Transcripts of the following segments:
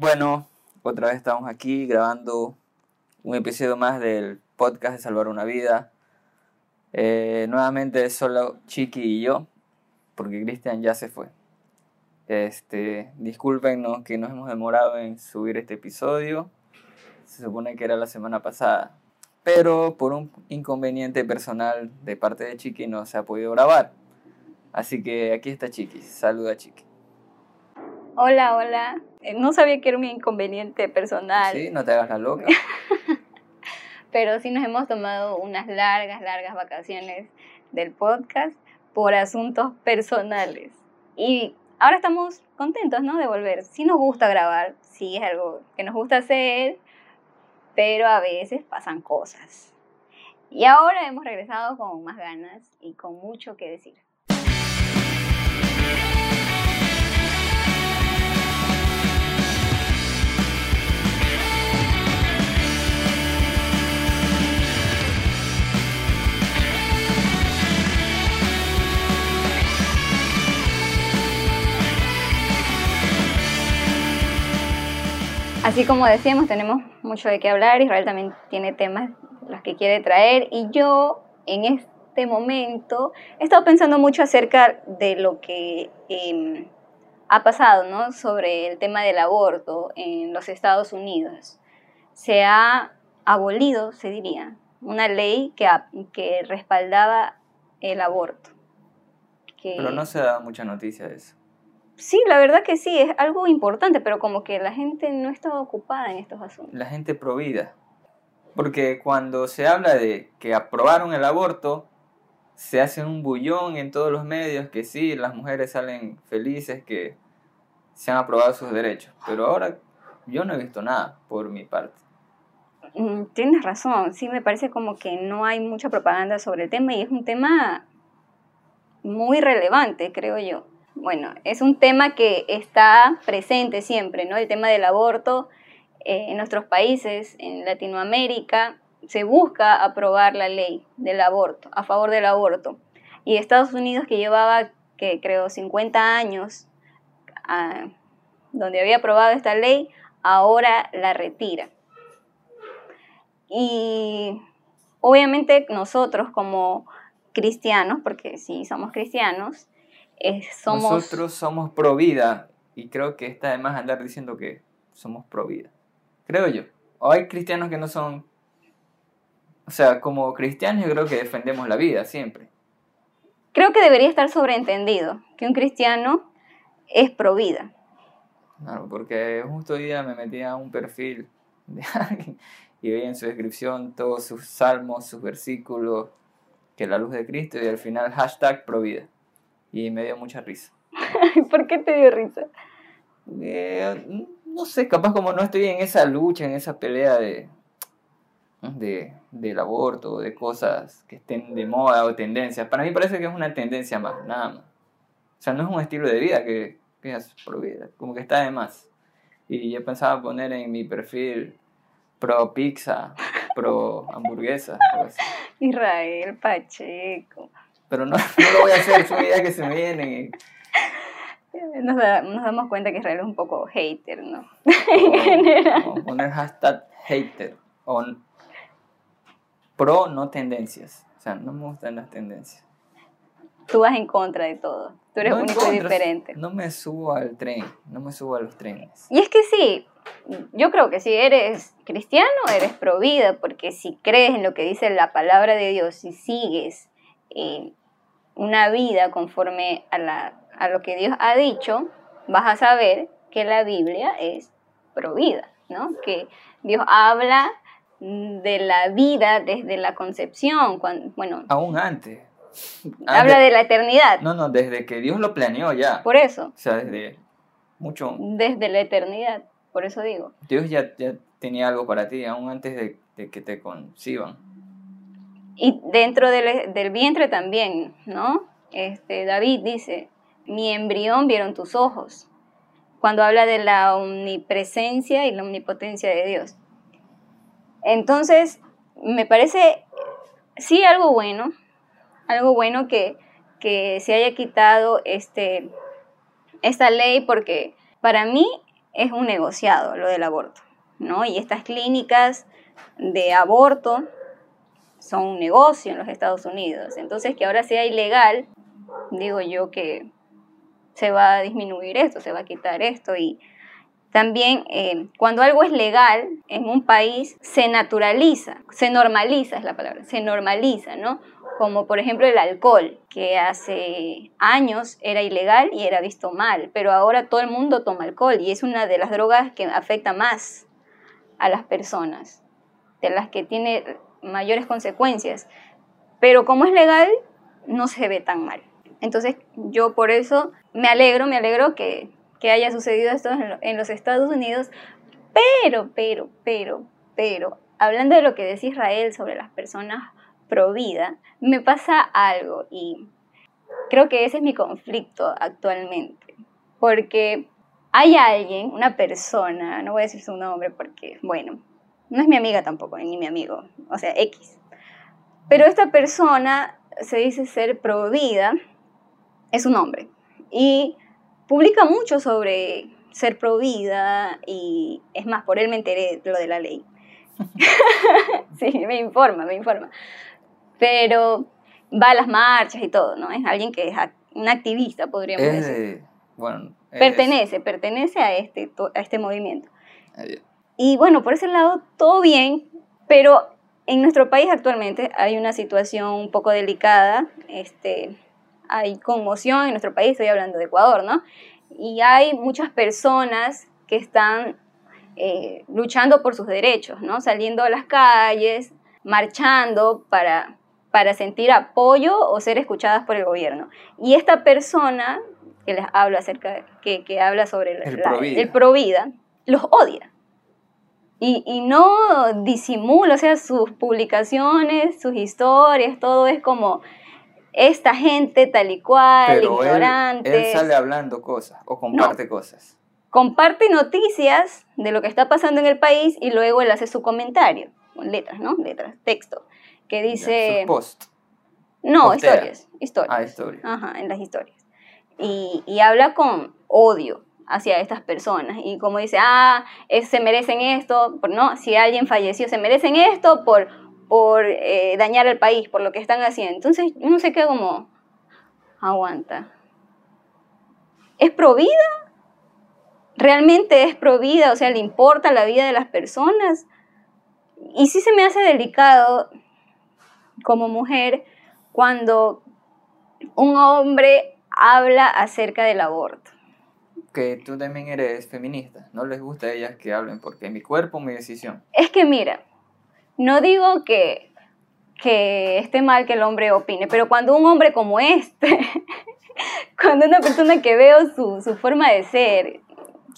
Bueno, otra vez estamos aquí grabando un episodio más del podcast de Salvar una Vida. Eh, nuevamente solo Chiqui y yo, porque Cristian ya se fue. Este, discúlpenos que nos hemos demorado en subir este episodio. Se supone que era la semana pasada. Pero por un inconveniente personal de parte de Chiqui no se ha podido grabar. Así que aquí está Chiqui. Saluda Chiqui. Hola, hola. Eh, No sabía que era un inconveniente personal. Sí, no te hagas la loca. pero sí nos hemos tomado unas largas, largas vacaciones del podcast por asuntos personales. Y ahora estamos contentos, ¿no? De volver. Sí nos gusta grabar, sí es algo que nos gusta hacer, pero a veces pasan cosas. Y ahora hemos regresado con más ganas y con mucho que decir. Así como decíamos, tenemos mucho de qué hablar. Israel también tiene temas los que quiere traer. Y yo, en este momento, he estado pensando mucho acerca de lo que eh, ha pasado, ¿no? Sobre el tema del aborto en los Estados Unidos. Se ha abolido, se diría, una ley que, que respaldaba el aborto. Pero no se da mucha noticia de eso. Sí, la verdad que sí, es algo importante, pero como que la gente no está ocupada en estos asuntos. La gente provida. Porque cuando se habla de que aprobaron el aborto, se hace un bullón en todos los medios que sí, las mujeres salen felices que se han aprobado sus derechos. Pero ahora yo no he visto nada por mi parte. Mm, Tienes razón, sí, me parece como que no hay mucha propaganda sobre el tema y es un tema muy relevante, creo yo. Bueno, es un tema que está presente siempre, ¿no? El tema del aborto eh, en nuestros países, en Latinoamérica, se busca aprobar la ley del aborto, a favor del aborto. Y Estados Unidos, que llevaba, que creo, 50 años, ah, donde había aprobado esta ley, ahora la retira. Y obviamente nosotros como cristianos, porque sí somos cristianos, eh, somos... Nosotros somos pro vida y creo que está de más andar diciendo que somos pro vida. Creo yo. O hay cristianos que no son... O sea, como cristianos yo creo que defendemos la vida siempre. Creo que debería estar sobreentendido que un cristiano es pro vida. Claro, porque justo hoy día me metí a un perfil de alguien y veía en su descripción todos sus salmos, sus versículos, que la luz de Cristo y al final hashtag provida. Y me dio mucha risa. ¿Por qué te dio risa? Eh, no sé, capaz como no estoy en esa lucha, en esa pelea de, de, del aborto, de cosas que estén de moda o tendencias. Para mí parece que es una tendencia más, nada más. O sea, no es un estilo de vida que, que es pro vida, como que está de más. Y yo pensaba poner en mi perfil pro pizza, pro hamburguesa. Israel Pacheco. Pero no, no lo voy a hacer, son ideas que se me vienen. Nos, da- nos damos cuenta que Israel es un poco hater, ¿no? o- o poner hashtag hater o pro no tendencias. O sea, no me gustan las tendencias. Tú vas en contra de todo. Tú eres No en único y diferente. No me subo al tren, no me subo a los trenes. Y es que sí, yo creo que si eres cristiano, eres pro vida, porque si crees en lo que dice la palabra de Dios y sigues eh, una vida conforme a, la, a lo que Dios ha dicho, vas a saber que la Biblia es pro vida, ¿no? Que Dios habla de la vida desde la concepción, cuando, bueno, Aún antes. habla Antes- de la eternidad, No, no, desde que Dios lo planeó ya. por eso, O sea, desde mucho. desde la eternidad, por eso digo. Dios ya, ya tenía algo para ti, aún antes de, de que te conciban. Y dentro del, del vientre también, ¿no? Este, David dice, mi embrión vieron tus ojos, cuando habla de la omnipresencia y la omnipotencia de Dios. Entonces, me parece, sí, algo bueno, algo bueno que, que se haya quitado este, esta ley, porque para mí es un negociado lo del aborto, ¿no? Y estas clínicas de aborto son un negocio en los Estados Unidos. Entonces, que ahora sea ilegal, digo yo que se va a disminuir esto, se va a quitar esto y también eh, cuando algo es legal en un país se naturaliza, se normaliza es la palabra, se normaliza, ¿no? Como por ejemplo el alcohol, que hace años era ilegal y era visto mal, pero ahora todo el mundo toma alcohol y es una de las drogas que afecta más a las personas, de las que tiene mayores consecuencias. Pero como es legal, no se ve tan mal. Entonces yo por eso me alegro, me alegro que, haya sucedido esto en, los Estados Unidos, pero, pero, pero, pero, hablando de lo que decía Israel sobre las personas pro vida, me pasa algo y creo que ese es mi conflicto actualmente, porque hay alguien, una persona, no voy a decir su nombre porque, bueno, no es mi amiga tampoco, ni mi amigo, o sea, X, pero esta persona se dice ser pro vida, es un hombre. Y publica mucho sobre ser pro vida y es más, por él me enteré lo de la ley. sí, me informa, me informa. Pero va a las marchas y todo, ¿no? Es alguien que es un activista, podríamos decir. Bueno, pertenece, pertenece a este, a este movimiento. Y bueno, por ese lado, todo bien, pero en nuestro país actualmente hay una situación un poco delicada. Este, hay conmoción en nuestro país, estoy hablando de Ecuador, ¿no? Y hay muchas personas que están eh, luchando por sus derechos, ¿no? Saliendo a las calles, marchando para, para sentir apoyo o ser escuchadas por el gobierno. Y esta persona que les habla acerca, que, que habla sobre el, el provida, los odia. Y, y, no disimula, o sea, sus publicaciones, sus historias, todo es como esta gente tal y cual, ignorante. Él, él, sale hablando cosas o comparte cosas. Comparte noticias de lo que está pasando en el país y luego él hace su comentario, con letras, ¿no? Letras, texto, que dice... post. No, historias, historias. Ah, historias. Ajá, en las historias. Y, y habla con odio hacia estas personas. Y como dice, ah, se merecen esto, por, no, si alguien falleció, se merecen esto por por eh, dañar al país, por lo que están haciendo. Entonces uno se queda como, aguanta. ¿Es provida? ¿Realmente es provida? O sea, ¿le importa la vida de las personas? Y sí se me hace delicado como mujer cuando un hombre habla acerca del aborto. Que tú también eres feminista, no les gusta a ellas que hablen porque mi cuerpo, mi decisión. Es que mira, no digo que, que esté mal que el hombre opine, pero cuando un hombre como este, cuando una persona que veo su, su forma de ser,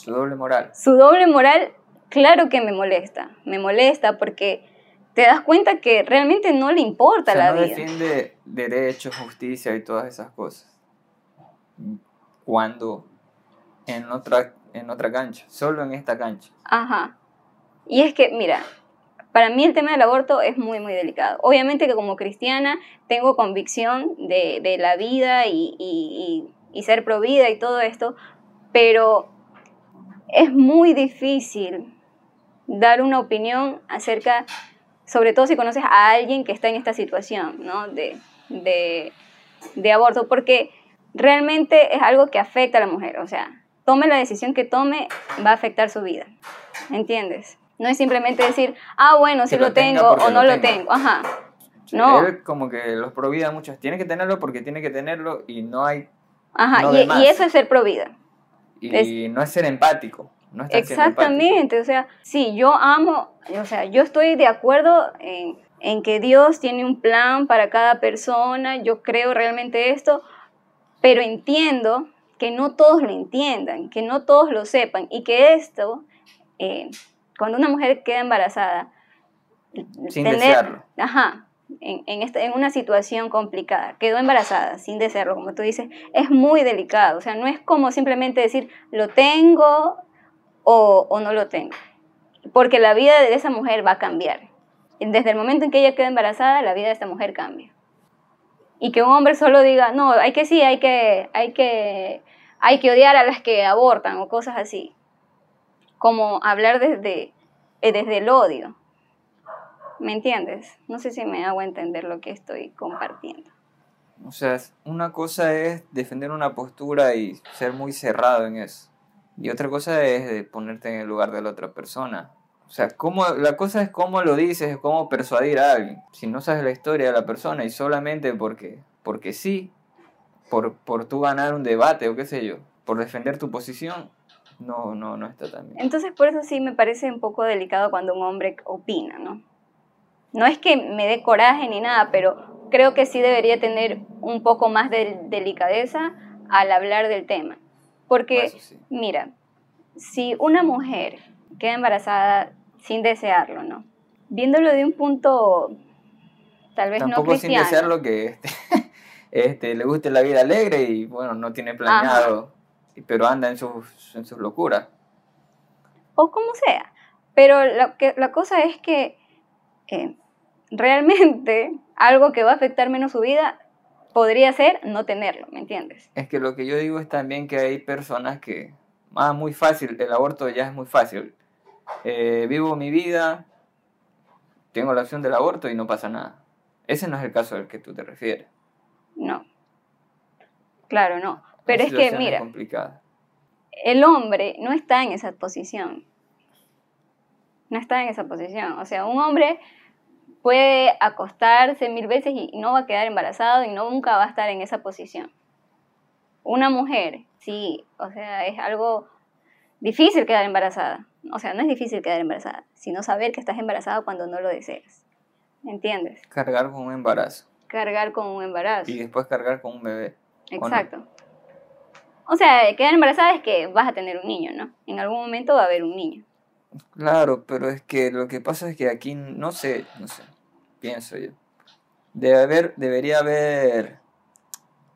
su doble moral. Su doble moral, claro que me molesta. Me molesta porque te das cuenta que realmente no le importa la no vida. defiende derechos, justicia y todas esas cosas. Cuando en otra, en otra cancha, solo en esta cancha. Ajá. Y es que, mira, para mí el tema del aborto es muy, muy delicado. Obviamente que como cristiana tengo convicción de, de la vida y, y, y, ser pro vida y todo esto, pero es muy difícil dar una opinión acerca, sobre todo si conoces a alguien que está en esta situación ¿no? de, de, de aborto, porque realmente es algo que afecta a la mujer, o sea, tome la decisión que tome, va a afectar su vida, ¿entiendes? No es simplemente decir, ah, bueno, si lo, tengo o no lo, tengo. Ajá. No. Él como que los provida muchos. Tiene que tenerlo porque tiene que tenerlo y no hay. Ajá, y, eso es ser provida. Y no es ser empático. No Exactamente, o sea, sí, yo amo, o sea, yo estoy de acuerdo en, en que Dios tiene un plan para cada persona, yo creo realmente esto, pero entiendo que no todos lo entiendan, que no todos lo sepan y que esto eh, cuando una mujer queda embarazada, sin desearlo. Ajá, en, en, en, una situación complicada, quedó embarazada sin desearlo, como tú dices, es muy delicado. O sea, no es como simplemente decir, lo tengo o, o no lo tengo. Porque la vida de esa mujer va a cambiar. Desde el momento en que ella queda embarazada, la vida de esta mujer cambia. Y que un hombre solo diga, no, hay que sí, hay que, hay que, hay que odiar a las que abortan o cosas así como hablar desde, eh, desde el odio. ¿Me entiendes? No sé si me hago entender lo que estoy compartiendo. O sea, una cosa es defender una postura y ser muy cerrado en eso. Y otra cosa es ponerte en el lugar de la otra persona. O sea, cómo, la cosa es cómo lo dices, cómo persuadir a alguien. Si no sabes la historia de la persona y solamente porque, porque sí, por, por tú ganar un debate o qué sé yo, por defender tu posición, no, no, no está tan bien. Entonces, por eso sí me parece un poco delicado cuando un hombre opina, ¿no? No es que me dé coraje ni nada, pero creo que sí debería tener un poco más de delicadeza al hablar del tema. Porque, mira, si una mujer queda embarazada sin desearlo, ¿no? Viéndolo de un punto tal vez Tampoco no sin desearlo que este, este, le guste la vida alegre y bueno, no tiene planeado, pero anda en sus, en sus locuras. O como sea. Pero la, que, la cosa es que eh, realmente algo que va a afectar menos su vida podría ser no tenerlo, ¿me entiendes? Es que lo que yo digo es también que hay personas que, ah, muy fácil, el aborto ya es muy fácil. Eh, vivo mi vida, tengo la opción del aborto y no pasa nada. Ese no es el caso al que tú te refieres. No. Claro, no. Pero es que, mira, el hombre no está en esa posición. No está en esa posición. O sea, un hombre puede acostarse mil veces y no va a quedar embarazado y no, nunca va a estar en esa posición. Una mujer, sí, o sea, es algo difícil quedar embarazada. O sea, no es difícil quedar embarazada, sino saber que estás embarazada cuando no lo deseas. ¿Me entiendes? Cargar con un embarazo. Cargar con un embarazo. Y después cargar con un bebé. Exacto. O sea, quedar embarazada es que vas a tener un niño, ¿no? En algún momento va a haber un niño. Claro, pero es que lo que pasa es que aquí, no sé, no sé, pienso yo. Debe haber, debería haber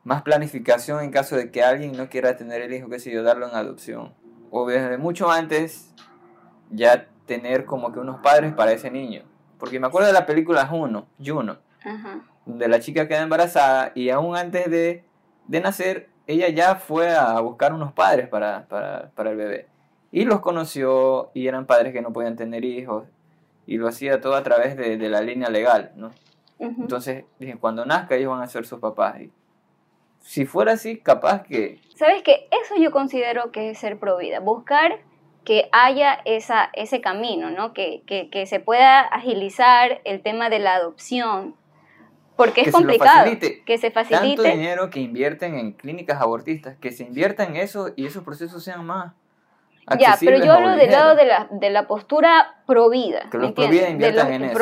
más planificación en caso de que alguien no quiera tener el hijo, que sé yo, darlo en adopción. O desde mucho antes ya tener como que unos padres para ese niño. Porque me acuerdo de la película Juno, Juno, donde la chica queda embarazada y aún antes de, de nacer, ella ya fue a buscar unos padres para, para, para el bebé. Y los conoció y eran padres que no podían tener hijos. Y lo hacía todo a través de, la línea legal, ¿no? Entonces, dije, cuando nazca ellos van a ser sus papás. Y si fuera así, capaz que... ¿Sabes qué? Eso yo considero que es ser pro vida. Buscar que haya esa, ese camino, ¿no? Que, que, que se pueda agilizar el tema de la adopción. Porque es complicado. que se facilite. Tanto dinero que invierten en clínicas abortistas, que se invierta en eso y esos procesos sean más ya, pero yo hablo del lado de la, de la postura provida. Que los provida inviertan en eso.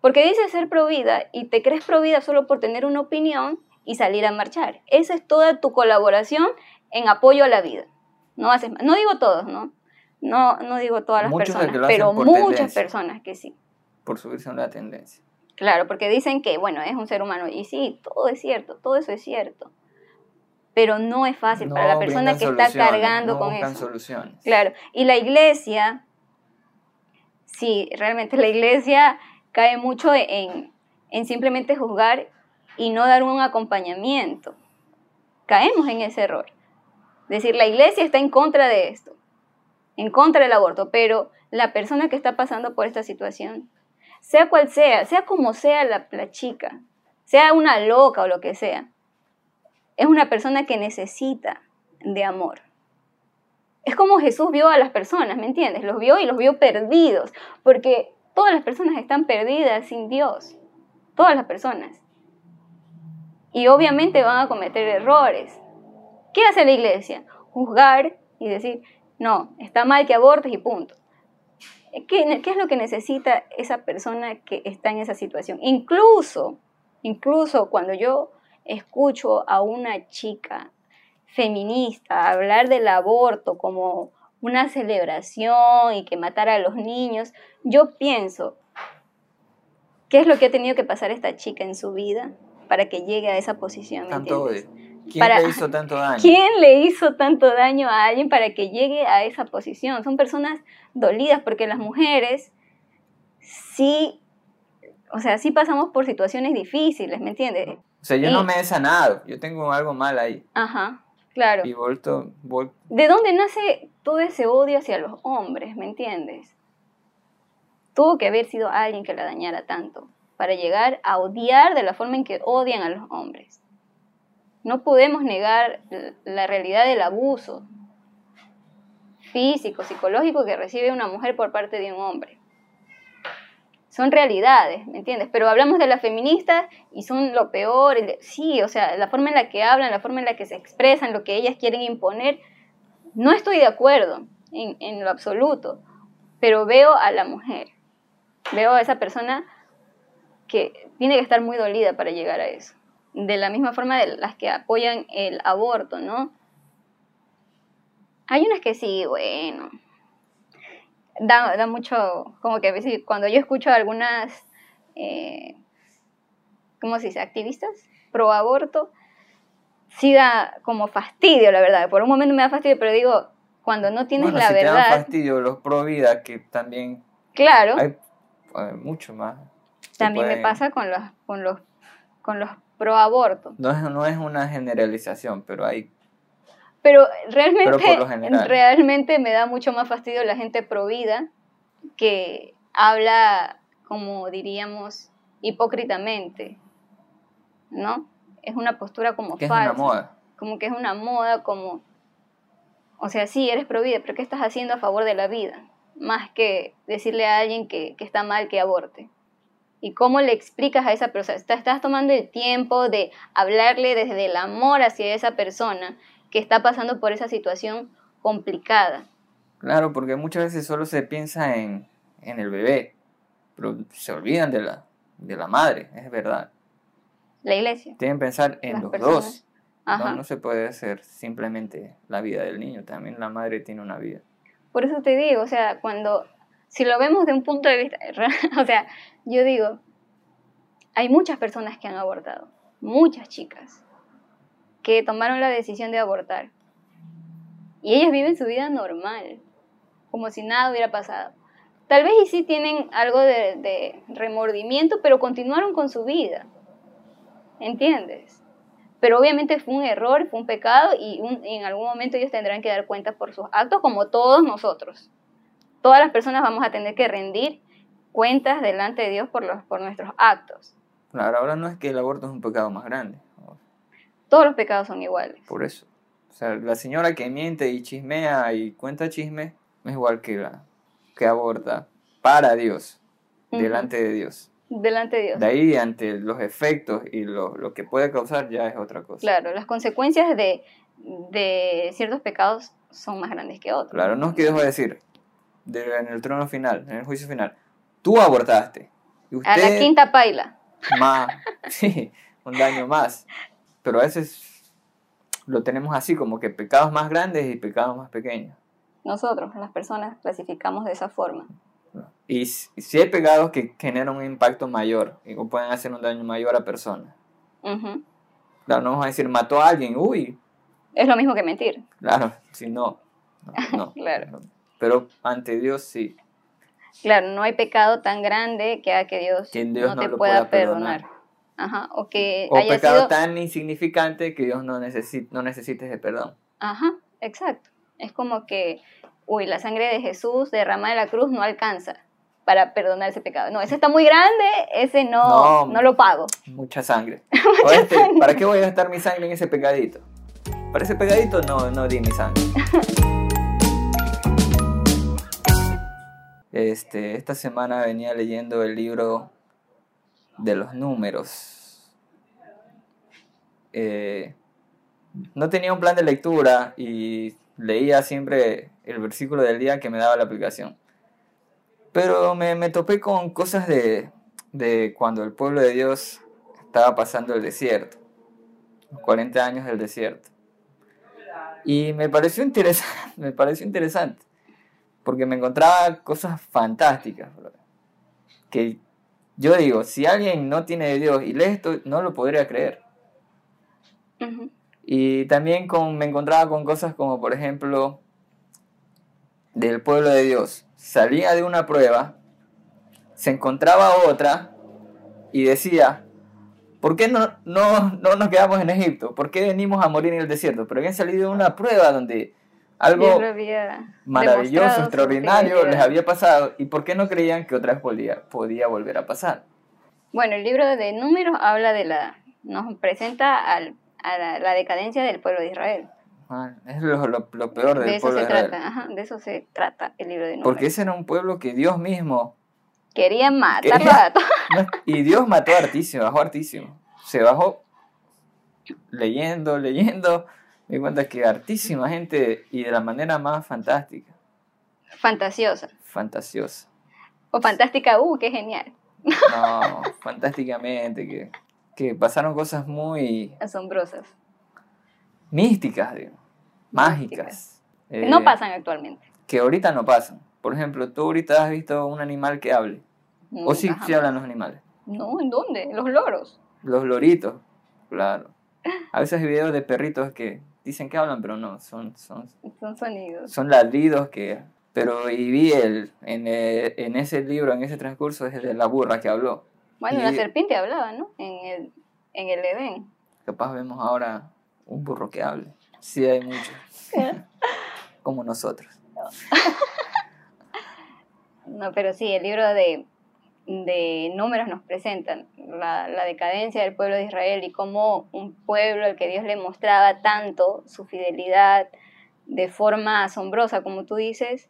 Porque dices ser provida y te crees provida solo por tener una opinión y salir a marchar. Esa es toda tu colaboración en apoyo a la vida. No haces No digo todos, ¿no? No, no digo todas las personas, pero muchas personas que sí. Por subirse a una tendencia. Claro, porque dicen que, bueno, es un ser humano. Y sí, todo es cierto, todo eso es cierto pero no es fácil para la persona que está cargando con eso. Soluciones. Claro, y la iglesia, sí, realmente la iglesia cae mucho en, en simplemente juzgar y no dar un acompañamiento. Caemos en ese error. Decir, la iglesia está en contra de esto, en contra del aborto, pero la persona que está pasando por esta situación, sea cual sea, sea como sea la, la chica, sea una loca o lo que sea, es una persona que necesita de amor. Es como Jesús vio a las personas, ¿me entiendes? Los vio y los vio perdidos, porque todas las personas están perdidas sin Dios, todas las personas. Y obviamente van a cometer errores. ¿Qué hace la iglesia? Juzgar y decir, no, está mal que abortes y punto. ¿Qué, ¿Qué, es lo que necesita esa persona que está en esa situación? Incluso, incluso cuando yo escucho a una chica feminista hablar del aborto como una celebración y que matar a los niños, yo pienso, ¿qué es lo que ha tenido que pasar esta chica en su vida para que llegue a esa posición? ¿Quién le hizo tanto daño? ¿Quién le hizo tanto daño a alguien para que llegue a esa posición? Son personas dolidas porque las mujeres sí, o sea, sí pasamos por situaciones difíciles, ¿me entiendes? O sea, yo no me he sanado, yo tengo algo mal ahí. Ajá, claro. Y vuelto, ¿De dónde nace todo ese odio hacia los hombres, ¿me entiendes? Tuvo que haber sido alguien que la dañara tanto para llegar a odiar de la forma en que odian a los hombres. No podemos negar la realidad del abuso físico, psicológico que recibe una mujer por parte de un hombre. Son realidades, ¿me entiendes? Pero hablamos de las feministas y son lo peor. Sí, o sea, la forma en la que hablan, la forma en la que se expresan, lo que ellas quieren imponer, no estoy de acuerdo en, en lo absoluto, pero veo a la mujer, veo a esa persona que tiene que estar muy dolida para llegar a eso. De la misma forma de las que apoyan el aborto, ¿no? Hay unas que sí, bueno, da, da mucho, como que a veces cuando yo escucho a algunas, eh, ¿cómo se dice?, activistas pro aborto, sí da como fastidio, la verdad. Por un momento me da fastidio, pero digo, cuando no tienes la si verdad... Te dan fastidio los pro vida, que también... Claro. Hay, mucho más. También me pasa con los, con los, con los pro aborto. No es, no es una generalización, pero hay pero realmente, realmente me da mucho más fastidio la gente pro vida que habla, como diríamos, hipócritamente, ¿no? Es una postura como que falsa. Es una moda. Como que es una moda, como... O sea, sí, eres pro vida, pero ¿qué estás haciendo a favor de la vida? Más que decirle a alguien que, que está mal que aborte. ¿Y cómo le explicas a esa persona? Estás tomando el tiempo de hablarle desde el amor hacia esa persona que está pasando por esa situación complicada. Claro, porque muchas veces solo se piensa en, el bebé, pero se olvidan de la, de la madre, es verdad. La iglesia. Tienen que pensar en los dos. No, no se puede hacer simplemente la vida del niño, también la madre tiene una vida. Por eso te digo, o sea, cuando, si lo vemos de un punto de vista, o sea, yo digo, hay muchas personas que han abortado, muchas chicas que tomaron la decisión de abortar. Y ellas viven su vida normal, como si nada hubiera pasado. Tal vez y sí tienen algo de, remordimiento, pero continuaron con su vida. ¿Entiendes? Pero obviamente fue un error, fue un pecado y, en algún momento ellos tendrán que dar cuenta por sus actos, como todos nosotros. Todas las personas vamos a tener que rendir cuentas delante de Dios por, los, por nuestros actos. Claro, ahora no es que el aborto es un pecado más grande. Todos los pecados son iguales. Por eso. O sea, la señora que miente y chismea y cuenta chisme es igual que la que aborta para Dios, delante de Dios. Delante de Dios. De ahí, ante los efectos y lo, lo, que puede causar, ya es otra cosa. Claro, las consecuencias de, de ciertos pecados son más grandes que otros. Claro, no es que dejo de decir, en el trono final, en el juicio final, tú abortaste. Y usted, a la quinta paila. Más, sí, un daño más. Pero a veces lo tenemos así, como que pecados más grandes y pecados más pequeños. Nosotros, las personas, clasificamos de esa forma. Y si hay pecados que generan un impacto mayor y pueden hacer un daño mayor a personas. Claro, no vamos a decir mató a alguien, uy. Es lo mismo que mentir. Claro, si no. no, claro. Pero ante Dios sí. Claro, no hay pecado tan grande que haga que Dios, no, te pueda, perdonar. Ajá, o que o pecado tan insignificante que Dios no, necesite, no necesites de perdón. Ajá, exacto. Es como que, uy, la sangre de Jesús derramada de la cruz no alcanza para perdonar ese pecado. No, ese está muy grande, ese no, no, lo pago. Mucha sangre. Este, ¿Para qué voy a gastar mi sangre en ese pecadito? Para ese pecadito no, no di mi sangre. Este, esta semana venía leyendo el libro de los números. Eh, no tenía un plan de lectura y leía siempre el versículo del día que me daba la aplicación. Pero me, me topé con cosas de, de, cuando el pueblo de Dios estaba pasando el desierto, los 40 años del desierto. Y me pareció me pareció interesante, porque me encontraba cosas fantásticas, que yo digo, si alguien no tiene de Dios y lee esto, no lo podría creer. Y también con, me encontraba con cosas como, por ejemplo, del pueblo de Dios. Salía de una prueba, se encontraba otra y decía, ¿por qué no, no, no nos quedamos en Egipto? ¿Por qué venimos a morir en el desierto? Pero habían salido de una prueba donde Algo maravilloso, extraordinario les había pasado y por qué no creían que otra vez podía, podía volver a pasar. Bueno, el libro de Números habla de la, nos presenta al- a la, la decadencia del pueblo de Israel. Ah, Es lo, lo- lo peor del De eso pueblo se de Israel. trata, ajá, de eso se trata el libro de Números. Porque ese era un pueblo que Dios mismo Querían matarlo Quería- a todos. Y Dios mató a Artísimo, bajó a Artísimo. Se bajó leyendo, leyendo. Me di cuenta que hartísima gente y de la manera más fantástica, Fantasiosa. fantasiosa. O fantástica, uh, qué genial. No, fantásticamente, que, que pasaron cosas muy Asombrosas. místicas, digo, mágicas. Que no eh, pasan actualmente. Que ahorita no pasan. Por ejemplo, tú ahorita has visto un animal que hable. O sí, Nunca sí jamás. hablan los animales. No, ¿en dónde? Los loros. Los loritos, claro. A veces hay videos de perritos que dicen que hablan, pero no, son, son, Son sonidos. son ladridos que... Pero y vi el, en, el- en ese libro, en ese transcurso, es el de la burra que habló. Bueno, Y- la serpiente hablaba, ¿no? En el, en el Edén. Capaz vemos ahora un burro que hable. Sí hay muchos, como nosotros. No, pero sí, el libro de, de números nos presenta la, la decadencia del pueblo de Israel y cómo un pueblo al que Dios le mostraba tanto su fidelidad de forma asombrosa, como tú dices,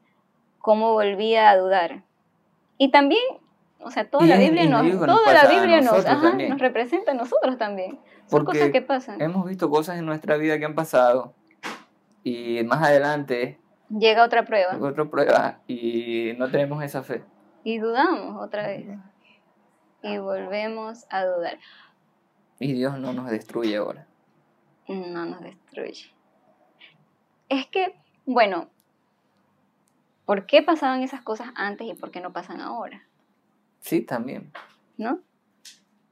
cómo volvía a dudar. Y también, o sea, toda Y la Biblia nos, nos toda la Biblia nos, ajá, nos representa a nosotros también. Son Porque cosas que pasan. Hemos visto cosas en nuestra vida que han pasado y más adelante Llega otra prueba otra prueba y no tenemos esa fe. Y dudamos otra vez. Y volvemos a dudar. Y Dios no nos destruye ahora. no nos destruye. Es que, bueno, ¿por qué pasaban esas cosas antes y por qué no pasan ahora? Sí, también. ¿No?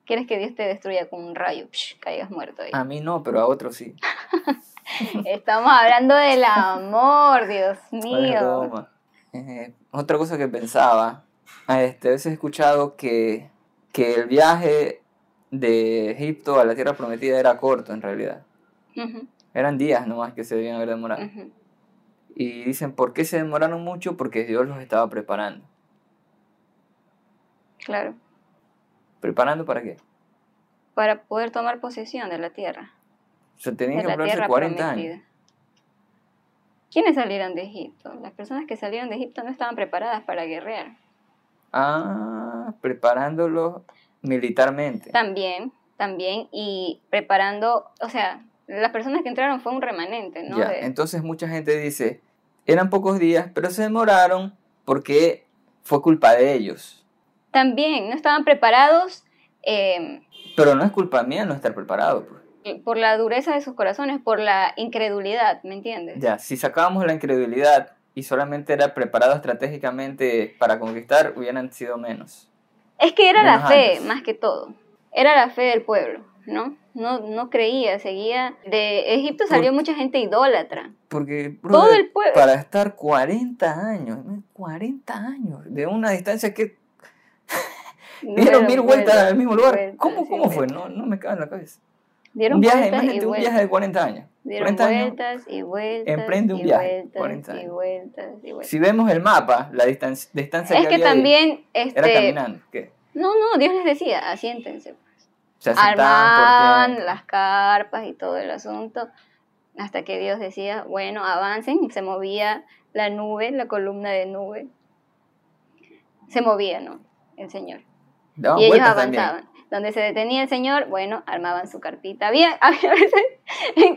¿Quieres que Dios te destruya con un rayo? Psh, caigas muerto ahí. A mí no, pero a otros sí. Estamos hablando del amor, Dios mío. Eh, otra cosa que pensaba, este, a veces he escuchado que, que el viaje de Egipto a la tierra prometida era corto en realidad. Eran días nomás que se debían haber demorado. Y dicen, ¿por qué se demoraron mucho? Porque Dios los estaba preparando. Claro, ¿Preparando para qué? para poder tomar posesión de la tierra, O sea, tenían de que la prepararse tierra 40 prometida. años. ¿Quiénes salieron de Egipto? Las personas que salieron de Egipto no estaban preparadas para guerrear. Ah, preparándolos militarmente. También, también, y preparando, o sea, las personas que entraron fue un remanente, ¿no? Ya, De- entonces mucha gente dice, eran pocos días, pero se demoraron porque fue culpa de ellos. También, no estaban preparados eh, Pero no es culpa mía no estar preparado. pues. por la dureza de sus corazones, por la incredulidad, ¿me entiendes? Ya, si sacábamos la incredulidad y solamente era preparado estratégicamente para conquistar, hubieran sido menos. Es que era la Menos fe, antes. más que todo. Era la fe del pueblo, ¿no? No, no creía, seguía. De Egipto salió Por- mucha gente idólatra. Porque, Todo el pueblo. para estar 40 años, ¿no? 40 años, de una distancia que dieron mil vueltas al mismo lugar. vueltas, ¿Cómo, sí, cómo fue? No, no me cabe en la cabeza. Dieron Un viaje, imagínate un de 40 años. Dieron 40 años. vueltas y vueltas. Emprende un y viaje, vueltas 40 y años. vueltas y vueltas. Si vemos el mapa, la distancia, distancia es que había ahí, también, era este, caminando. ¿qué? no, no, Dios les decía, asiéntense. Se asentaban por Armaban tiempo. las carpas y todo el asunto, hasta que Dios decía, bueno, avancen, y se movía la nube, la columna de nube. Se movía, ¿no? El Señor. Daban y ellos vueltas también. Donde se detenía el Señor, bueno, armaban su carpita. Había, había veces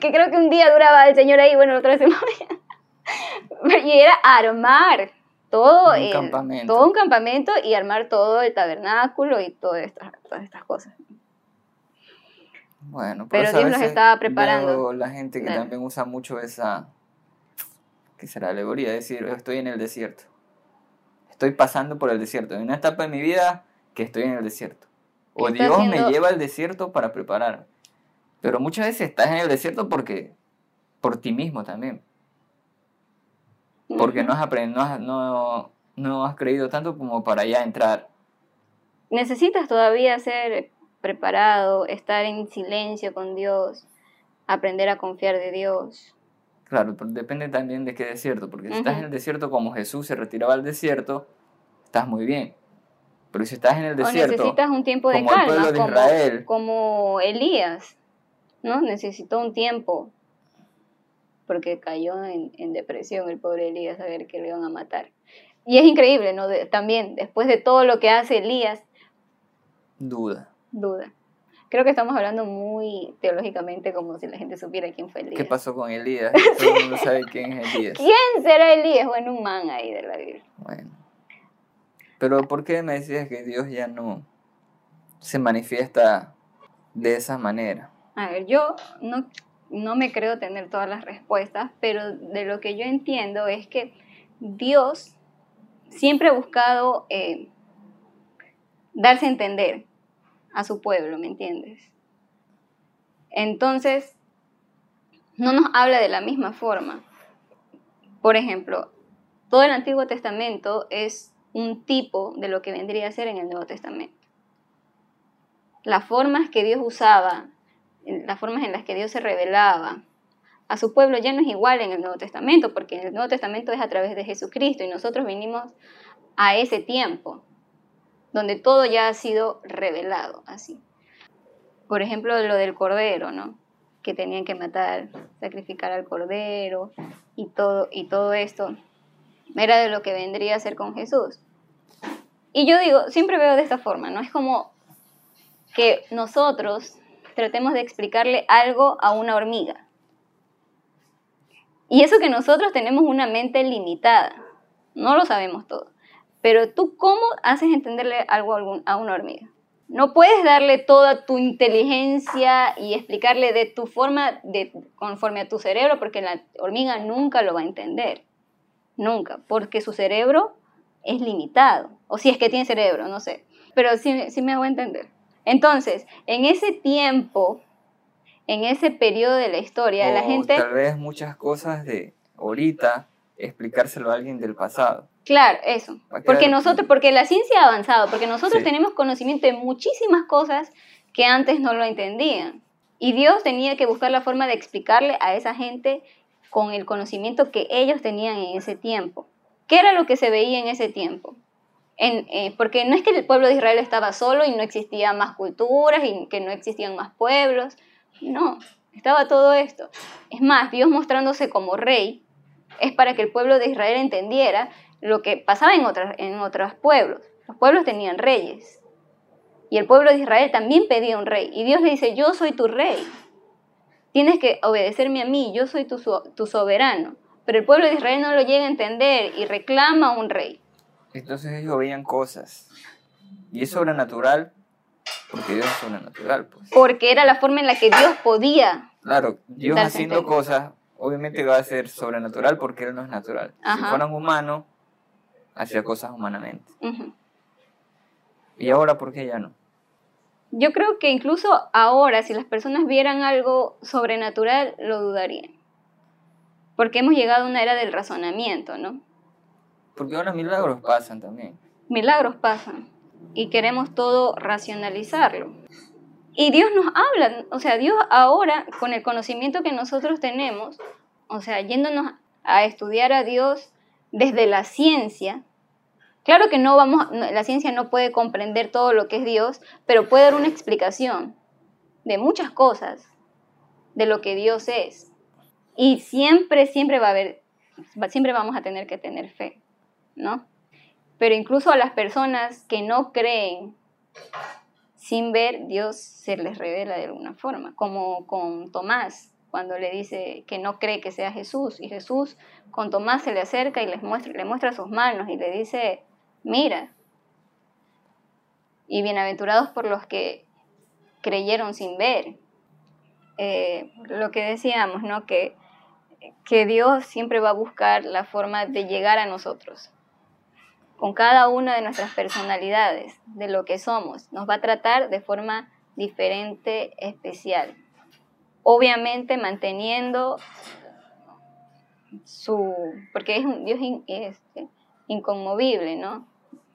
que creo que un día duraba el Señor ahí, bueno, otra vez se movía. Y era armar todo, Un el- campamento. todo un campamento y armar todo el tabernáculo y todas estas, todas estas cosas. Bueno, Pero a Dios los estaba preparando. la gente que Claro. también usa mucho esa, ¿qué será? Alegoría, decir, estoy en el desierto. Estoy pasando por el desierto. En una etapa de mi vida que estoy en el desierto. O Dios haciendo- me lleva al desierto para prepararme. Pero muchas veces estás en el desierto porque por ti mismo también. Porque no has aprendido, no has, no, no has creído tanto como para ya entrar. Necesitas todavía ser preparado, estar en silencio con Dios, aprender a confiar de Dios. Claro, pero depende también de qué desierto, porque si estás en el desierto como Jesús se retiraba al desierto, estás muy bien. Pero si estás en el O desierto, necesitas un tiempo de como el calma, pueblo de como, Israel. como Elías, ¿no? Necesitó un tiempo porque cayó en, en depresión el pobre Elías a ver que le iban a matar. Y es increíble, ¿no? De- también, después de todo lo que hace Elías, duda. duda. Creo que estamos hablando muy teológicamente como si la gente supiera quién fue Elías. ¿Qué pasó con Elías? Todo el mundo sabe quién es Elías. ¿Quién será Elías? Bueno, un man ahí de la Biblia. Bueno. Pero ¿por qué me decías que Dios ya no se manifiesta de esa manera? A ver, yo no, no me creo tener todas las respuestas, pero de lo que yo entiendo es que Dios siempre ha buscado eh, darse a entender a su pueblo, ¿me entiendes? Entonces, no nos habla de la misma forma. Por ejemplo, todo el Antiguo Testamento es un tipo de lo que vendría a ser en el Nuevo Testamento. Las formas que Dios usaba las formas en las que Dios se revelaba a su pueblo ya no es igual en el Nuevo Testamento, porque en el Nuevo Testamento es a través de Jesucristo y nosotros vinimos a ese tiempo donde todo ya ha sido revelado así. Por ejemplo, lo del cordero, ¿no? Que tenían que matar, sacrificar al cordero y todo y todo esto era de lo que vendría a ser con Jesús. Y yo digo, siempre veo de esta forma, ¿no? Es como que nosotros tratemos de explicarle algo a una hormiga. Y eso que nosotros tenemos una mente limitada, no lo sabemos todo. Pero tú, ¿cómo haces entenderle algo a una hormiga? No puedes darle toda tu inteligencia y explicarle de tu forma, de, conforme a tu cerebro, porque la hormiga nunca lo va a entender. Nunca, porque su cerebro es limitado. O si es que tiene cerebro, no sé. Pero sí, sí me hago entender. Entonces, en ese tiempo, en ese periodo de la historia, la gente... tal vez muchas cosas de ahorita explicárselo a alguien del pasado. Claro, eso. Porque nosotros, porque la ciencia ha avanzado, porque nosotros Sí. tenemos conocimiento de muchísimas cosas que antes no lo entendían. Y Dios tenía que buscar la forma de explicarle a esa gente con el conocimiento que ellos tenían en ese tiempo. ¿Qué era lo que se veía en ese tiempo? Eh, porque no es que el pueblo de Israel estaba solo y no existían más culturas y que no existían más pueblos. No, estaba todo esto. Es más, Dios mostrándose como rey es para que el pueblo de Israel entendiera lo que pasaba en, otras, en otros pueblos. Los pueblos tenían reyes. Y el pueblo de Israel también pedía un rey. Y Dios le dice, yo soy tu rey. Tienes que obedecerme a mí, yo soy tu, so- tu soberano. Pero el pueblo de Israel no lo llega a entender y reclama un rey. Entonces ellos veían cosas. Y es sobrenatural, porque Dios es sobrenatural, pues. Porque era la forma en la que Dios podía. Claro, Dios a haciendo cosas, obviamente va a ser sobrenatural porque Él no es natural. Si Ajá. fueran humanos, hacía cosas humanamente. Y ahora, ¿por qué ya no? Yo creo que incluso ahora, si las personas vieran algo sobrenatural, lo dudarían. Porque hemos llegado a una era del razonamiento, ¿no? Porque ahora milagros pasan también. milagros pasan y queremos todo racionalizarlo. Y Dios nos habla, o sea, Dios ahora, con el conocimiento que nosotros tenemos, o sea, yéndonos a estudiar a Dios desde la ciencia, claro que no vamos, la ciencia no puede comprender todo lo que es Dios, pero puede dar una explicación de muchas cosas, de lo que Dios es. Y siempre, siempre va a haber, siempre vamos a tener que tener fe, ¿no? Pero incluso a las personas que no creen sin ver, Dios se les revela de alguna forma, como con Tomás, cuando le dice que no cree que sea Jesús. Y Jesús con Tomás se le acerca y les muestra, le muestra sus manos y le dice, mira. Y bienaventurados por los que creyeron sin ver. Eh, lo que decíamos, ¿no? Que, que Dios siempre va a buscar la forma de llegar a nosotros con cada una de nuestras personalidades, de lo que somos. Nos va a tratar de forma diferente, especial. Obviamente manteniendo su... porque es un Dios in- inconmovible, ¿no?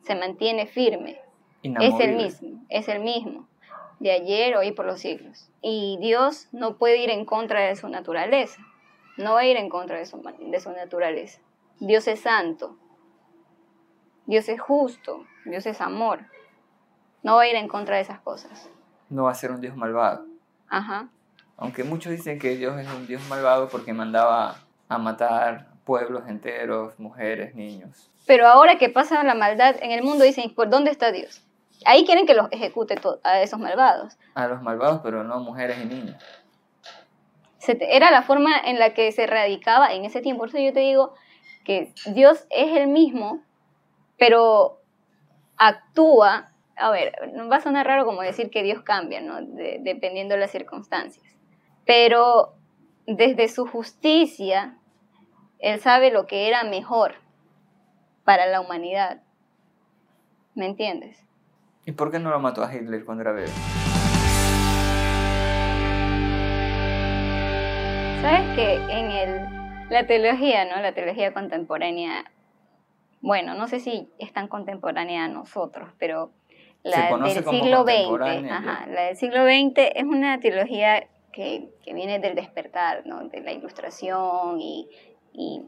Se mantiene firme. Es el mismo, es el mismo, de ayer, hoy, por los siglos. Y Dios no puede ir en contra de su naturaleza. No va a ir en contra de su, de su naturaleza. Dios es santo. Dios es justo. Dios es amor. No va a ir en contra de esas cosas. No va a ser un Dios malvado. Ajá. Aunque muchos dicen que Dios es un Dios malvado porque mandaba a matar pueblos enteros, mujeres, niños. Pero ahora que pasa la maldad en el mundo, dicen, ¿por dónde está Dios? Ahí quieren que los ejecute a esos malvados. A los malvados, pero no mujeres y niños. Era la forma en la que se radicaba en ese tiempo. Por eso yo te digo que Dios es el mismo, pero actúa. A ver, va a sonar raro como decir que Dios cambia, ¿no? dependiendo de las circunstancias. Pero desde su justicia, Él sabe lo que era mejor para la humanidad. ¿Me entiendes? ¿Y por qué no lo mató a Hitler cuando era bebé? Sabes que en el, la teología, ¿no? La teología contemporánea, bueno, no sé si es tan contemporánea a nosotros, pero la del siglo XX, ajá, la del siglo XX es una teología que, que, viene del despertar, ¿no? De la ilustración y, y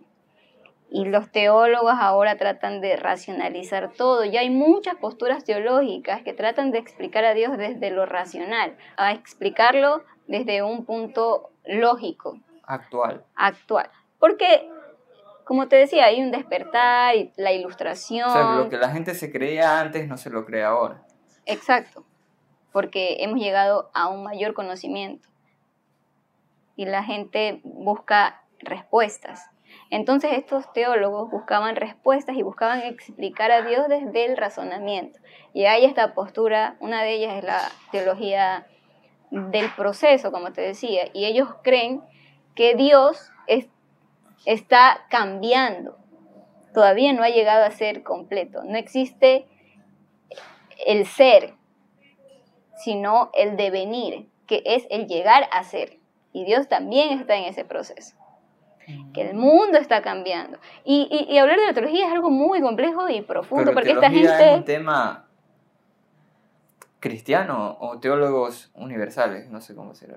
y los teólogos ahora tratan de racionalizar todo. Ya hay muchas posturas teológicas que tratan de explicar a Dios desde lo racional, a explicarlo desde un punto lógico. Actual. Actual. Porque, como te decía, hay un despertar y la ilustración. O sea, lo que la gente se creía antes no se lo cree ahora. Exacto. Porque hemos llegado a un mayor conocimiento. Y la gente busca respuestas entonces estos teólogos buscaban respuestas y buscaban explicar a Dios desde el razonamiento. Y hay esta postura, una de ellas es la teología del proceso, como te decía, y ellos creen que Dios está cambiando, todavía no ha llegado a ser completo, no existe el ser, sino el devenir, que es el llegar a ser, y Dios también está en ese proceso que el mundo está cambiando. Y, y, hablar de la teología es algo muy complejo y profundo, porque esta gente... es un tema cristiano o teólogos universales, no sé cómo será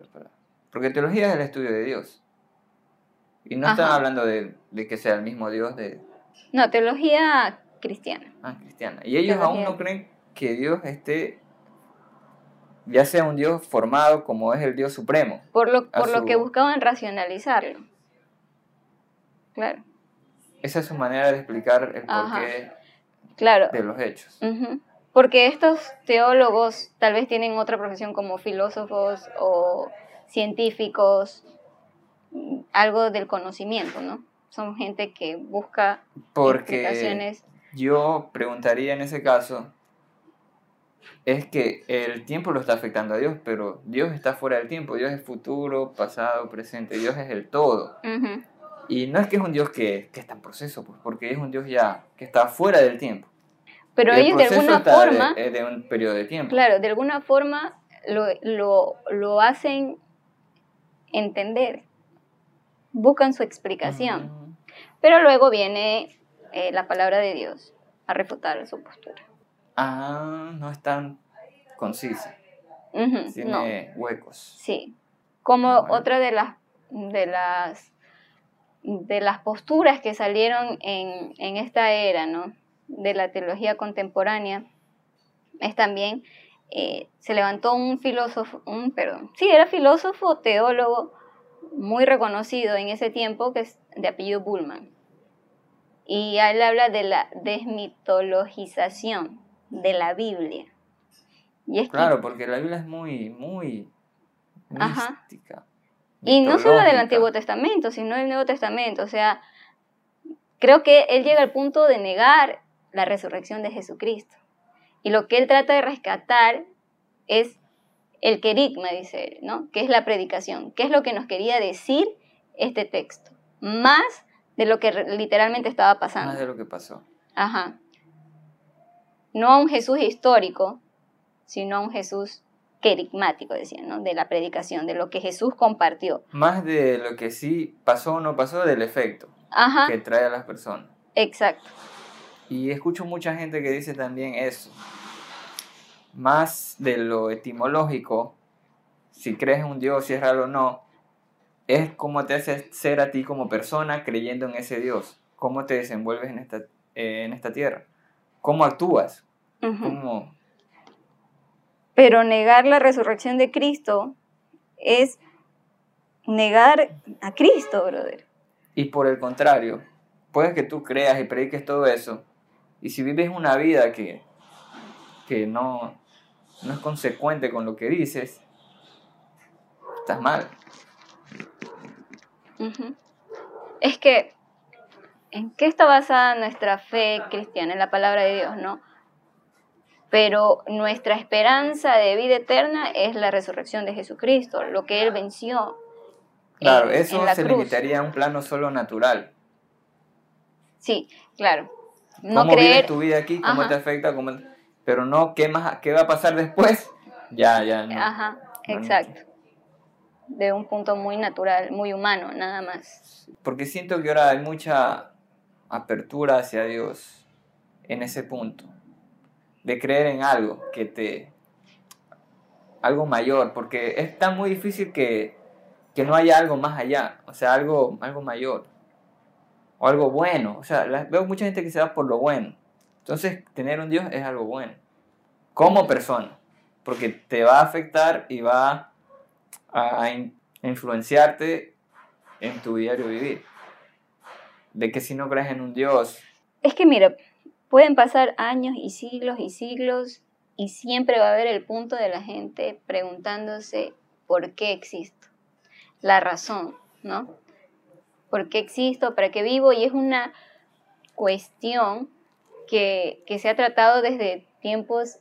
Porque teología es el estudio de Dios. Y no están hablando de, de, que sea el mismo Dios de... No, teología cristiana. Ah, cristiana. Y ellos aún no creen que Dios esté ya sea un Dios formado como es el Dios supremo. Por lo, por lo que buscaban racionalizarlo. Claro. Esa es su manera de explicar el porqué de los hechos. Porque estos teólogos tal vez tienen otra profesión como filósofos o científicos, algo del conocimiento, ¿no? Son gente que busca Porque explicaciones. Yo preguntaría en ese caso, es que el tiempo lo está afectando a Dios, pero Dios está fuera del tiempo, Dios es futuro, pasado, presente, Dios es el todo. Y no es que es un Dios que, está en proceso, pues, porque es un Dios ya que está fuera del tiempo. Pero ellos de alguna forma... De, de, un periodo de tiempo. Claro, de alguna forma lo, hacen entender, buscan su explicación. Mm. Pero luego viene eh, la palabra de Dios a refutar su postura. Ah, no es tan concisa. Tiene huecos. Sí. Como otra de las, de las de las posturas que salieron en, esta era, ¿no? De la teología contemporánea, es también, eh, se levantó un filósofo, un, perdón, sí, era filósofo, teólogo, muy reconocido en ese tiempo, que es de apellido Bullman. Y él habla de la desmitologización de la Biblia. Y es claro, porque la Biblia es muy, muy mística. Y no solo del Antiguo Testamento, sino del Nuevo Testamento. O sea, creo que él llega al punto de negar la resurrección de Jesucristo. Y lo que él trata de rescatar es el querigma, dice él, ¿no? Que es la predicación. ¿Qué es lo que nos quería decir este texto? Más de lo que literalmente estaba pasando. Más de lo que pasó. Ajá. No a un Jesús histórico, sino a un Jesús querigmático, decían, ¿no? De la predicación, de lo que Jesús compartió. Más de lo que sí pasó o no pasó, del efecto que trae a las personas. Exacto. Y escucho mucha gente que dice también eso. Más de lo etimológico, si crees en un Dios, si es real o no, es cómo te hace ser a ti como persona creyendo en ese Dios, cómo te desenvuelves en esta, eh, en esta tierra, cómo actúas, Ujú. cómo... Pero negar la resurrección de Cristo es negar a Cristo, brother. Y por el contrario, puedes que tú creas y prediques todo eso, y si vives una vida que, que no, no es consecuente con lo que dices, estás mal. Es que, ¿en qué está basada nuestra fe cristiana? En la palabra de Dios, ¿no? Pero nuestra esperanza de vida eterna es la resurrección de Jesucristo, lo que Él venció. Claro, en- eso en se cruz. limitaría a un plano solo natural. Sí, claro. No cómo creer. vives tu vida aquí, cómo Ajá. te afecta, cómo... pero no qué más, qué va a pasar después. Ya, ya, no. Ajá, exacto. De un punto muy natural, muy humano, nada más. Porque siento que ahora hay mucha apertura hacia Dios en ese punto. De creer en algo que te... Algo mayor, porque es tan muy difícil que, que no haya algo más allá, o sea, algo, algo mayor. O algo bueno, o sea, veo mucha gente que se va por lo bueno. Entonces, tener un Dios es algo bueno. Como persona, porque te va a afectar y va a, a in- influenciarte en tu diario vivir. De que si no crees en un Dios, Es que mira, pueden pasar años y siglos y siglos y siempre va a haber el punto de la gente preguntándose por qué existo. La razón, ¿no? ¿Por qué existo? ¿Para qué vivo? Y es una cuestión que, que se ha tratado desde tiempos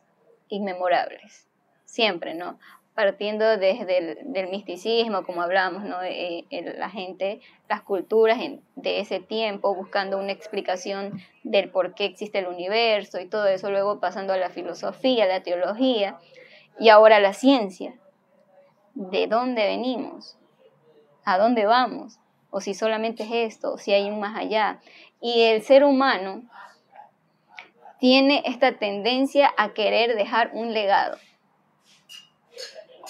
inmemorables. Siempre, ¿no? Partiendo desde el del misticismo, como hablábamos, ¿no? Eh, el- la gente, las culturas de ese tiempo, buscando una explicación del por qué existe el universo y todo eso, luego pasando a la filosofía, la teología y ahora la ciencia. ¿De dónde venimos? ¿A dónde vamos? O si solamente es esto, o si hay un más allá. Y el ser humano tiene esta tendencia a querer dejar un legado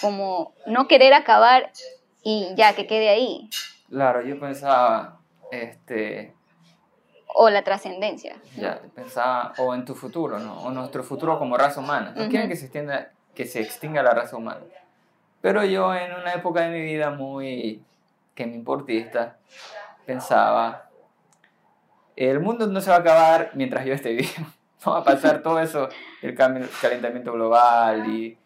como no querer acabar y ya que quede ahí, claro, yo pensaba, este, o la trascendencia. ya, pensaba, o en tu futuro, ¿no? O nuestro futuro como raza humana. No quieren que se, extienda, que se extinga la raza humana. Pero yo en una época de mi vida muy, que me importista, pensaba, el mundo no se va a acabar mientras yo esté vivo. No va a pasar todo eso, el cambio- calentamiento global y,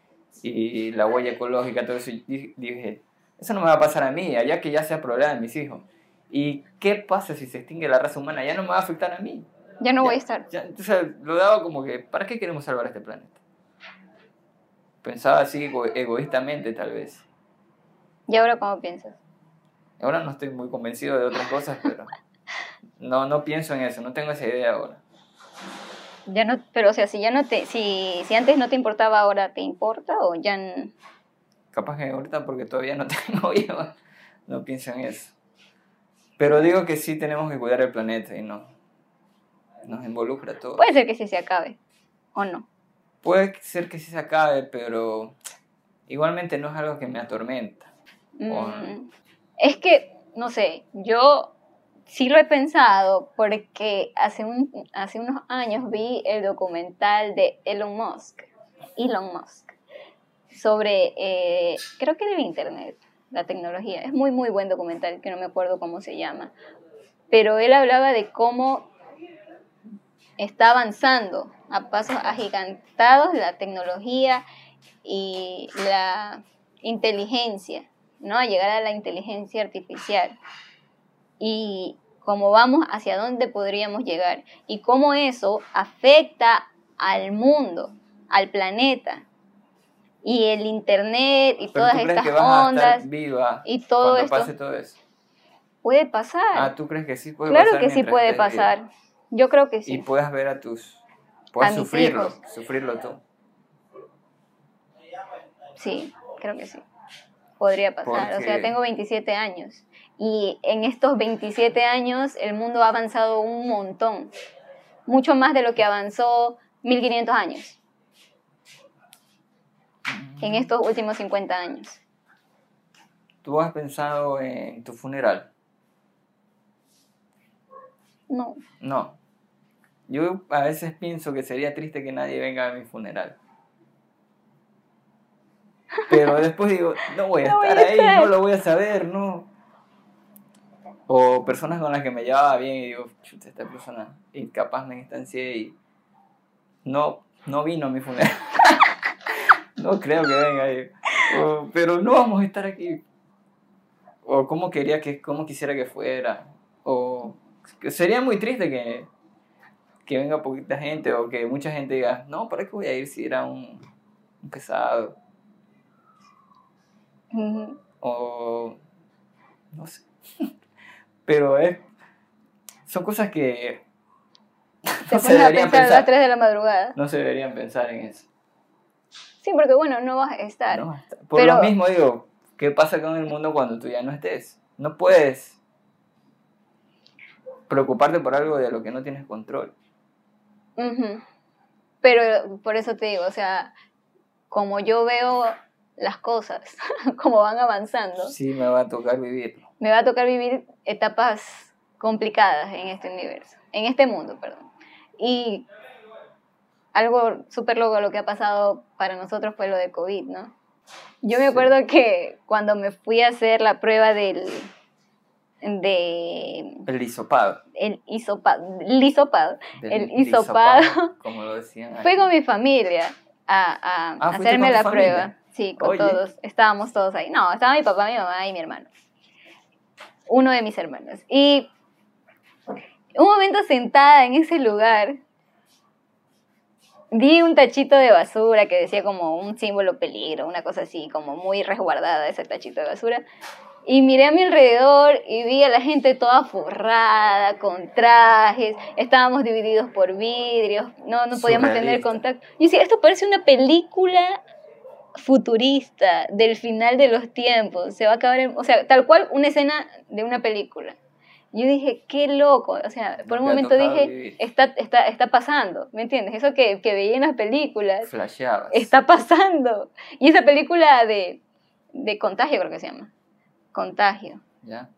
y la huella ecológica, todo eso. Y di- dije, eso no me va a pasar a mí, allá que ya sea problema de mis hijos. ¿Y qué pasa si se extingue la raza humana? Ya no me va a afectar a mí. Ya no voy a Ya- estar. ya, sea, lo daba como que, ¿para qué queremos salvar este planeta? Pensaba así ego- egoístamente tal vez. ¿Y ahora cómo piensas? Ahora no estoy muy convencido de otras cosas, pero no, no pienso en eso, no tengo esa idea ahora. Ya no, pero o sea, si ya no te, si, si antes no te importaba, ahora te importa o ya n- Capaz que ahorita porque todavía no tengo hijos, no pienso en eso. Pero digo que sí tenemos que cuidar el planeta y no nos involucra todo. puede ser que sí se acabe o no. Puede ser que sí se acabe, pero igualmente no es algo que me atormenta. O- Mm, Es que, no sé, yo sí lo he pensado porque hace, un, hace unos años vi el documental de Elon Musk, Elon Musk, sobre, eh, creo que del Internet, la tecnología. Es muy, muy buen documental, que no me acuerdo cómo se llama. Pero él hablaba de cómo está avanzando a pasos agigantados la tecnología y la inteligencia, ¿no? A llegar a la inteligencia artificial. Y cómo vamos, hacia dónde podríamos llegar. Y cómo eso afecta al mundo, al planeta. Y el internet y Pero todas tú crees estas que vas a ondas estar viva y todo esto pase todo eso. puede pasar. Ah, ¿tú crees que sí puede claro pasar? que sí puede viva? pasar. Yo creo que Y sí. puedas ver a tus... Puedes A mis sufrirlo, hijos. sufrirlo tú. Sí, creo que sí. Podría pasar. O sea, Porque- tengo 27 años. Y en estos 27 años el mundo ha avanzado un montón. Mucho más de lo que avanzó 1500 años. En estos últimos 50 años. ¿Tú has pensado en tu funeral? No. No. Yo a veces pienso que sería triste que nadie venga a mi funeral. Pero después digo, no voy a No voy estar a ahí, estar. no lo voy a saber, no. O personas con las que me llevaba bien y digo, chuta, esta persona incapaz me distancié y no, no vino a mi funeral. no creo que venga ahí. O, pero no vamos a estar aquí. O cómo quería que, cómo quisiera que fuera. O sería muy triste que, que venga poquita gente o que mucha gente diga, no, ¿para qué voy a ir si era un, un pesado? O no sé. Pero es, son cosas que no se a deberían pensar a las pensar. 3 de la madrugada. No se deberían pensar en eso. Sí, porque bueno, no vas a estar. ¿no? Por Pero- lo mismo digo, ¿qué pasa con el mundo cuando tú ya no estés? No puedes preocuparte por algo de lo que no tienes control. Pero por eso te digo, o sea, como yo veo las cosas, como van avanzando, Sí me va a tocar vivirlo. Me va a tocar vivir etapas complicadas en este universo, en este mundo, perdón. Y algo súper loco lo que ha pasado para nosotros fue lo de COVID, ¿no? Yo me Sí. acuerdo que cuando me fui a hacer la prueba del de El hisopado. el hisopado, el hisopado, del El hisopado. Como lo decían. fui con mi familia a, a Ah, ¿fuiste hacerme la familia? prueba. Sí, con Oye. todos. Estábamos todos ahí. No, estaba mi papá, mi mamá y mi hermano. Uno de mis hermanos. Y un momento sentada en ese lugar, vi un tachito de basura que decía como un símbolo peligro, una cosa así, como muy resguardada ese tachito de basura. Y miré a mi alrededor y vi a la gente toda forrada, con trajes, estábamos divididos por vidrios, no, no podíamos tener contacto. Y decía, esto parece una película futurista del final de los tiempos, se va a acabar, el- o sea, tal cual una escena de una película. Yo dije, qué loco, o sea, por un momento dije, vivir. está, está, está pasando, ¿me entiendes? Eso que, que veía en las películas, Flasheabas. está pasando. Y esa película de, de contagio, creo que se llama. Contagio. ¿Ya?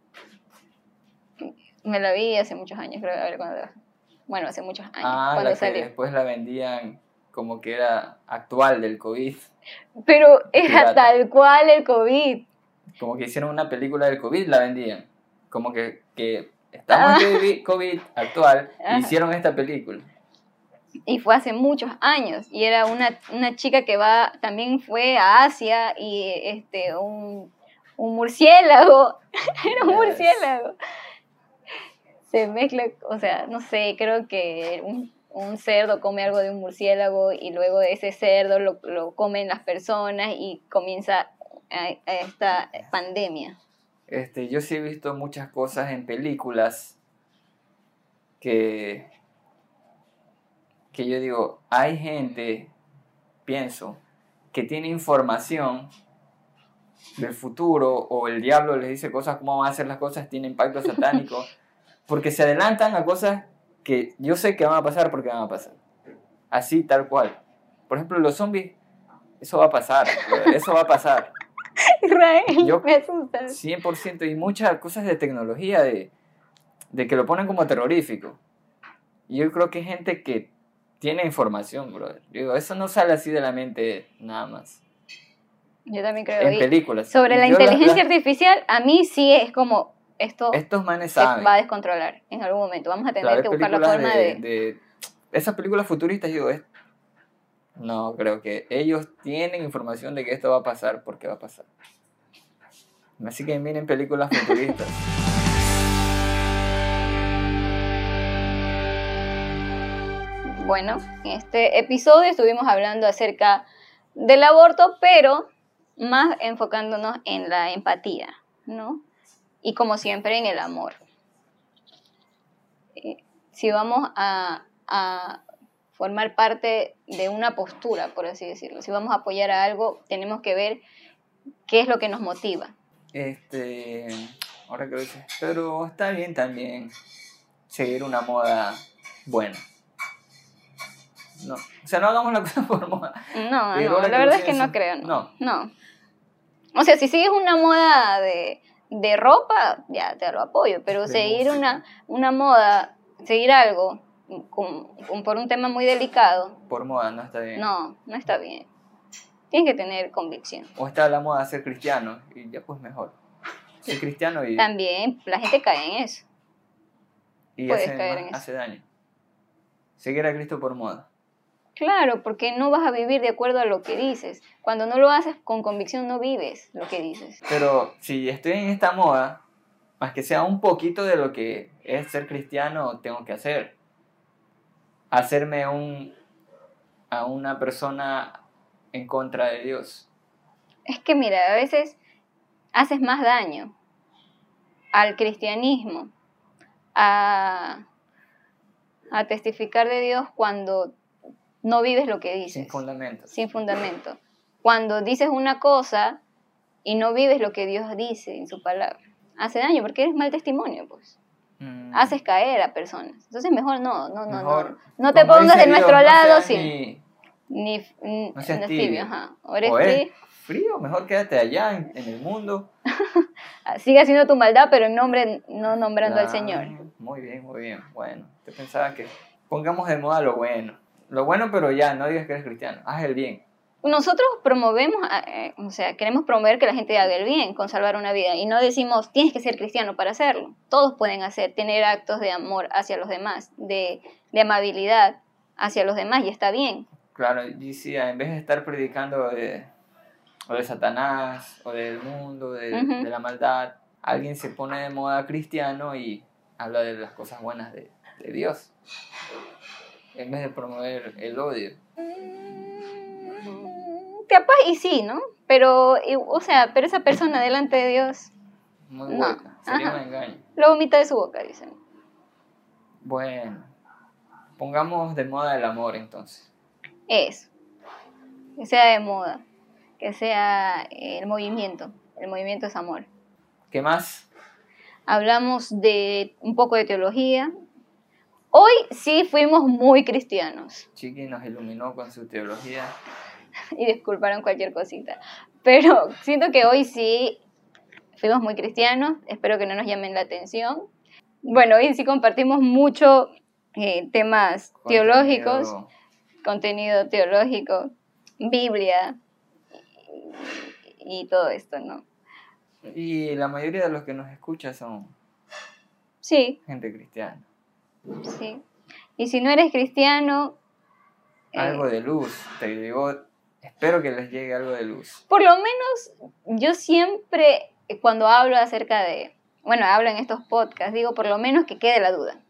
Me la vi hace muchos años, creo, a ver cuándo. Bueno, hace muchos años, Ah, cuando la que salió. después la vendían como que era actual del COVID. Pero era tal cual el COVID. Como que hicieron una película del COVID, la vendían. Como que, que estamos en COVID- COVID actual, hicieron esta película. Y fue hace muchos años. Y era una, una chica que va, también fue a Asia y este, un, un murciélago. era un murciélago. Se mezcla, o sea, no sé, creo que un, un cerdo come algo de un murciélago y luego ese cerdo lo, lo comen las personas y comienza esta pandemia. Este, yo sí he visto muchas cosas en películas que, que yo digo, hay gente, pienso, que tiene información del futuro o el diablo les dice cosas, cómo van a hacer las cosas, tiene impacto satánico, porque se adelantan a cosas que yo sé que van a pasar porque van a pasar. Así, tal cual. Por ejemplo, los zombies, eso va a pasar, eso va a pasar. Israel, Yo- me asusta. 100% y muchas cosas de tecnología de, de que lo ponen como terrorífico. Y yo creo que hay gente que tiene información, brother. Digo, eso no sale así de la mente nada más. Yo también creo. En películas. sobre la yo inteligencia las- artificial, a mí sí es como esto estos manes se saben. va a descontrolar en algún momento. Vamos a tener Claro, que buscar la forma de... de, Esas películas futuristas, digo, es... No, creo que ellos tienen información de que esto va a pasar porque va a pasar. Así que miren películas futuristas. Bueno, en este episodio estuvimos hablando acerca del aborto, pero más enfocándonos en la empatía, ¿no? Y como siempre en el amor. Eh, Si vamos a, a formar parte de una postura, por así decirlo, si vamos a apoyar a algo, tenemos que ver qué es lo que nos motiva. Este, ahora que lo dices, pero está bien también seguir una moda buena. No, o sea, no hagamos la cosa por moda. No, no, la verdad es que no creo, no. no. No. O sea, si sigues una moda de, de ropa, ya te lo apoyo, pero seguir una, una moda, seguir algo con- con- por un tema muy delicado, Por moda no está bien. no, no está bien. Tienes que tener convicción. O está la moda ser cristiano y ya pues mejor. Ser cristiano y, También la gente cae en eso. y puedes hace, caer eso. hace daño. Seguir a Cristo por moda. Claro, porque no vas a vivir de acuerdo a lo que dices. Cuando no lo haces con convicción, no vives lo que dices. Pero si estoy en esta moda, más que sea un poquito de lo que es ser cristiano, tengo que hacer. Hacerme un, a una persona en contra de Dios. Es que mira, a veces haces más daño al cristianismo, a, a testificar de Dios cuando no vives lo que dices, Sin fundamentos. sin fundamento. Cuando dices una cosa y no vives lo que Dios dice en su palabra. Hace daño porque eres mal testimonio, pues. Mm, Haces caer a personas. Entonces mejor no, no, no, mejor, no. No te pongas de nuestro no lado sin... ni- Ni, No seas es tibio. ajá. O eres o eres frío, mejor quédate allá en, en el mundo. sigue haciendo tu maldad, pero en nombre, no nombrando al Señor. Muy bien, muy bien. Bueno, yo pensaba que pongamos de moda lo bueno. Lo bueno, pero ya, no digas que eres cristiano. Haz el bien. Nosotros promovemos, ah, eh, o sea, queremos promover que la gente haga el bien con salvar una vida y no decimos tienes que ser cristiano para hacerlo. Todos pueden hacer, tener actos de amor hacia los demás, de, de amabilidad hacia los demás y está bien. Claro, y decía, en vez de estar predicando de, o de Satanás, o del mundo, de, de la maldad, alguien se pone de moda cristiano y habla de las cosas buenas de, de Dios. En vez de promover el odio. Mm, Capaz y sí, ¿no? Pero, o sea, pero esa persona delante de Dios Muy No. Sería ajá. un engaño. lo vomita de su boca, dicen. Bueno, pongamos de moda el amor entonces. Eso. Que sea de moda. Que sea eh, el movimiento. El movimiento es amor. ¿Qué más? Hablamos de un poco de teología. Hoy sí fuimos muy cristianos. Chiqui nos iluminó con su teología. Y disculparon cualquier cosita. Pero siento que hoy sí fuimos muy cristianos. Espero que no nos llamen la atención. Bueno, hoy sí compartimos mucho eh, temas teológicos. Contenido- contenido teológico, Biblia y, y todo esto, ¿no? Y la mayoría de los que nos escuchan son Sí, gente cristiana. Sí. Y si no eres cristiano, eh, Algo de luz. Te llegó. Espero que les llegue algo de luz. por lo menos yo siempre eh, cuando hablo acerca de, bueno, hablo en estos podcasts, digo por lo menos que quede la duda,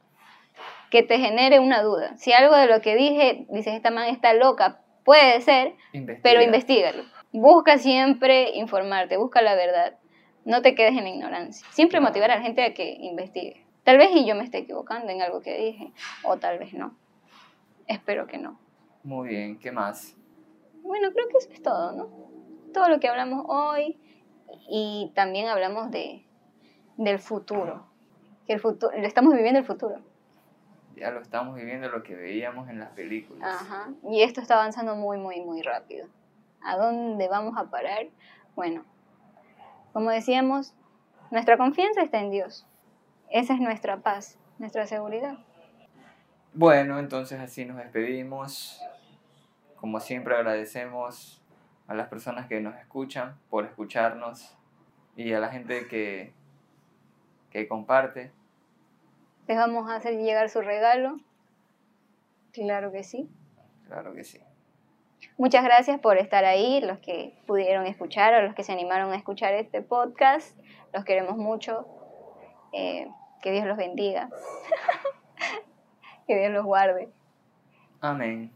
que te genere una duda. Si algo de lo que dije, dices, esta man está loca, puede ser, Investiga. pero investigalo. Busca siempre informarte, busca la verdad. No te quedes en la ignorancia. Siempre motivar a la gente a que investigue. Tal vez y yo me esté equivocando en algo que dije, o tal vez no. Espero que no. Muy bien, ¿qué más? Bueno, creo que eso es todo, ¿no? Todo lo que hablamos hoy y también hablamos de, del futuro. Que el futuro, estamos viviendo el futuro. Ya lo estamos viviendo lo que veíamos en las películas. Ajá. Y esto está avanzando muy, muy, muy rápido. ¿A dónde vamos a parar? Bueno, como decíamos, nuestra confianza está en Dios. Esa es nuestra paz, nuestra seguridad. Bueno, entonces así nos despedimos. Como siempre agradecemos a las personas que nos escuchan por escucharnos y a la gente que, que comparte. ¿Les vamos a hacer llegar su regalo? Claro que sí. Claro que sí. Muchas gracias por estar ahí, los que pudieron escuchar o los que se animaron a escuchar este podcast. Los queremos mucho. Eh, que Dios los bendiga. que Dios los guarde. Amén.